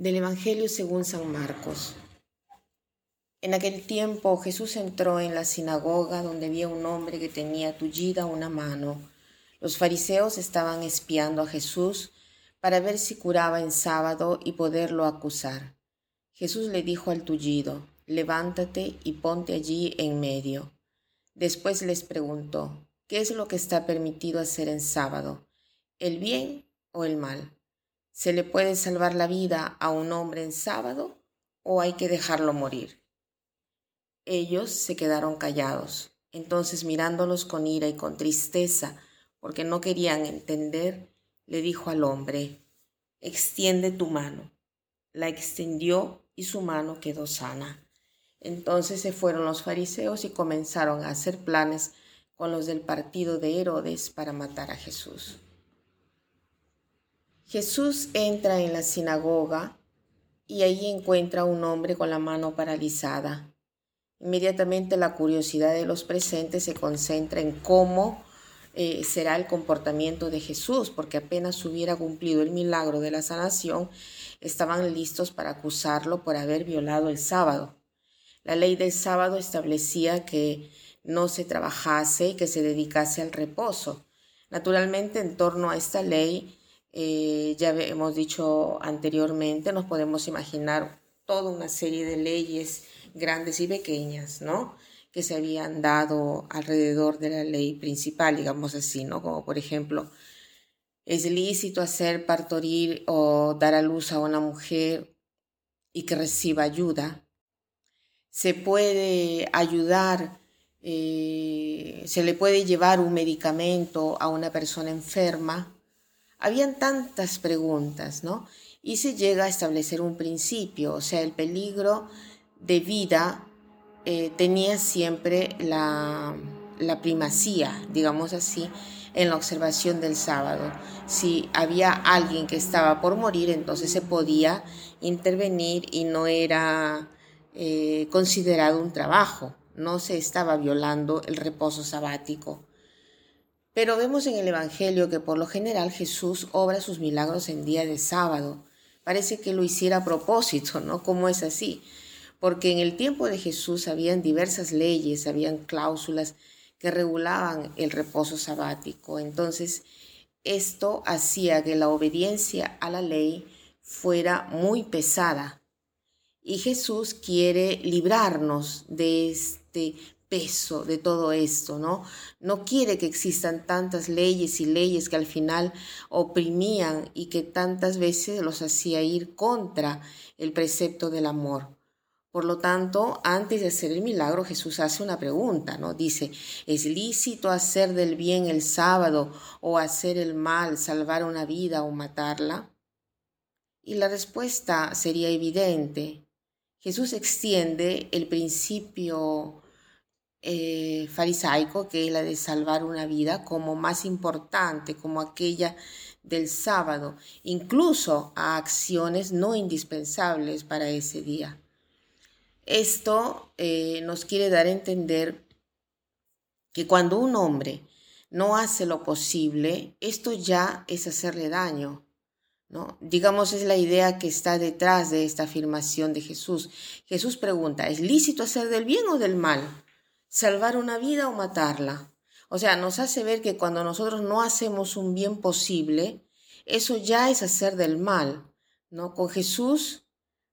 Del Evangelio según San Marcos. En aquel tiempo Jesús entró en la sinagoga donde había un hombre que tenía tullida una mano. Los fariseos estaban espiando a Jesús para ver si curaba en sábado y poderlo acusar. Jesús le dijo al tullido, levántate y ponte allí en medio. Después les preguntó, ¿qué es lo que está permitido hacer en sábado? ¿El bien o el mal? ¿Se le puede salvar la vida a un hombre en sábado o hay que dejarlo morir? Ellos se quedaron callados. Entonces mirándolos con ira y con tristeza, porque no querían entender, le dijo al hombre, extiende tu mano. La extendió y su mano quedó sana. Entonces se fueron los fariseos y comenzaron a hacer planes con los del partido de Herodes para matar a Jesús. Jesús entra en la sinagoga y ahí encuentra a un hombre con la mano paralizada. Inmediatamente la curiosidad de los presentes se concentra en cómo eh, será el comportamiento de Jesús, porque apenas hubiera cumplido el milagro de la sanación, estaban listos para acusarlo por haber violado el sábado. La ley del sábado establecía que no se trabajase y que se dedicase al reposo. Naturalmente, en torno a esta ley, eh, ya hemos dicho anteriormente, nos podemos imaginar toda una serie de leyes grandes y pequeñas, ¿no? Que se habían dado alrededor de la ley principal, digamos así, ¿no? Como por ejemplo, es lícito hacer partorir o dar a luz a una mujer y que reciba ayuda. Se puede ayudar, eh, se le puede llevar un medicamento a una persona enferma habían tantas preguntas, ¿no? Y se llega a establecer un principio, o sea, el peligro de vida eh, tenía siempre la, primacía, digamos así, en la observación del sábado. Si había alguien que estaba por morir, entonces se podía intervenir y no era eh, considerado un trabajo, no se estaba violando el reposo sabático. Pero vemos en el Evangelio que por lo general Jesús obra sus milagros en día de sábado. Parece que lo hiciera a propósito, ¿no? ¿Cómo es así? Porque en el tiempo de Jesús habían diversas leyes, habían cláusulas que regulaban el reposo sabático. Entonces, esto hacía que la obediencia a la ley fuera muy pesada. Y Jesús quiere librarnos de este peso de todo esto, ¿no? No quiere que existan tantas leyes y leyes que al final oprimían y que tantas veces los hacía ir contra el precepto del amor. Por lo tanto, antes de hacer el milagro, Jesús hace una pregunta, ¿no? Dice, ¿es lícito hacer del bien el sábado o hacer el mal, salvar una vida o matarla? Y la respuesta sería evidente. Jesús extiende el principio eh, farisaico, que es la de salvar una vida, como más importante, como aquella del sábado, incluso a acciones no indispensables para ese día. Esto eh, nos quiere dar a entender que cuando un hombre no hace lo posible, esto ya es hacerle daño. ¿no? Digamos, es la idea que está detrás de esta afirmación de Jesús. Jesús pregunta, ¿es lícito hacer del bien o del mal? Salvar una vida o matarla. O sea, nos hace ver que cuando nosotros no hacemos un bien posible, eso ya es hacer del mal, ¿no? Con Jesús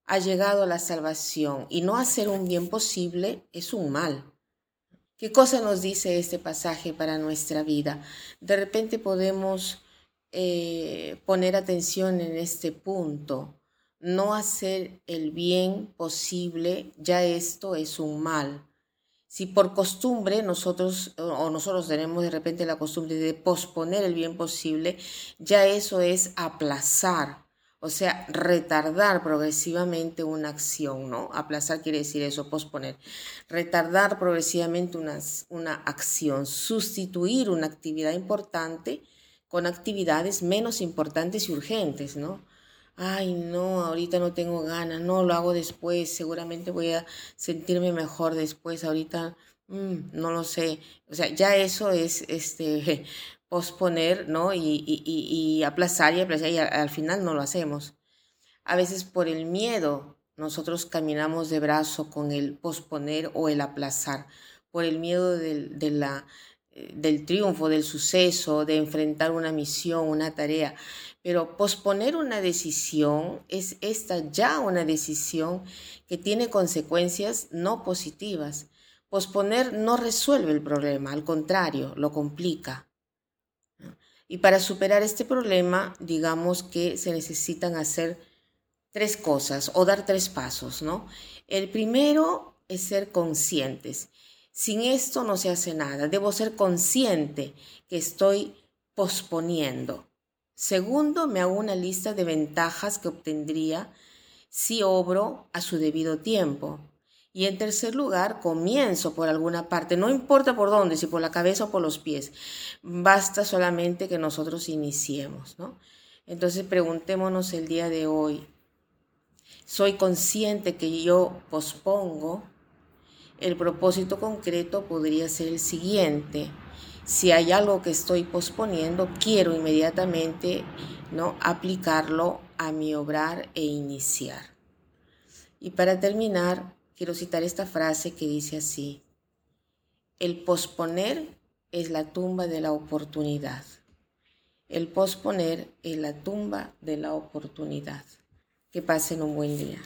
ha llegado la salvación y no hacer un bien posible es un mal. ¿Qué cosa nos dice este pasaje para nuestra vida? De repente podemos eh, poner atención en este punto. No hacer el bien posible, ya esto es un mal. Si por costumbre nosotros o nosotros tenemos de repente la costumbre de posponer el bien posible, ya eso es aplazar, o sea, retardar progresivamente una acción, ¿no? Aplazar quiere decir eso, posponer. Retardar progresivamente una, una acción, sustituir una actividad importante con actividades menos importantes y urgentes, ¿no? Ay, no, ahorita no tengo ganas, no, lo hago después, seguramente voy a sentirme mejor después, ahorita mm, no lo sé. O sea, ya eso es este posponer, ¿no? Y, y, y aplazar y aplazar y al, final no lo hacemos. A veces por el miedo nosotros caminamos de brazo con el posponer o el aplazar, por el miedo de la, del triunfo, del suceso, de enfrentar una misión, una tarea. Pero posponer una decisión es esta ya una decisión que tiene consecuencias no positivas. Posponer no resuelve el problema, al contrario, lo complica. Y para superar este problema, digamos que se necesitan hacer tres cosas o dar tres pasos, ¿no? El primero es ser conscientes. Sin esto no se hace nada. Debo ser consciente que estoy posponiendo. Segundo, me hago una lista de ventajas que obtendría si obro a su debido tiempo. Y en tercer lugar, comienzo por alguna parte, no importa por dónde, si por la cabeza o por los pies, basta solamente que nosotros iniciemos, ¿no? Entonces preguntémonos el día de hoy, ¿soy consciente que yo pospongo? El propósito concreto podría ser el siguiente, si hay algo que estoy posponiendo, quiero inmediatamente ¿no? aplicarlo a mi obrar e iniciar. Y para terminar, quiero citar esta frase que dice así, el posponer es la tumba de la oportunidad. El posponer es la tumba de la oportunidad. Que pasen un buen día.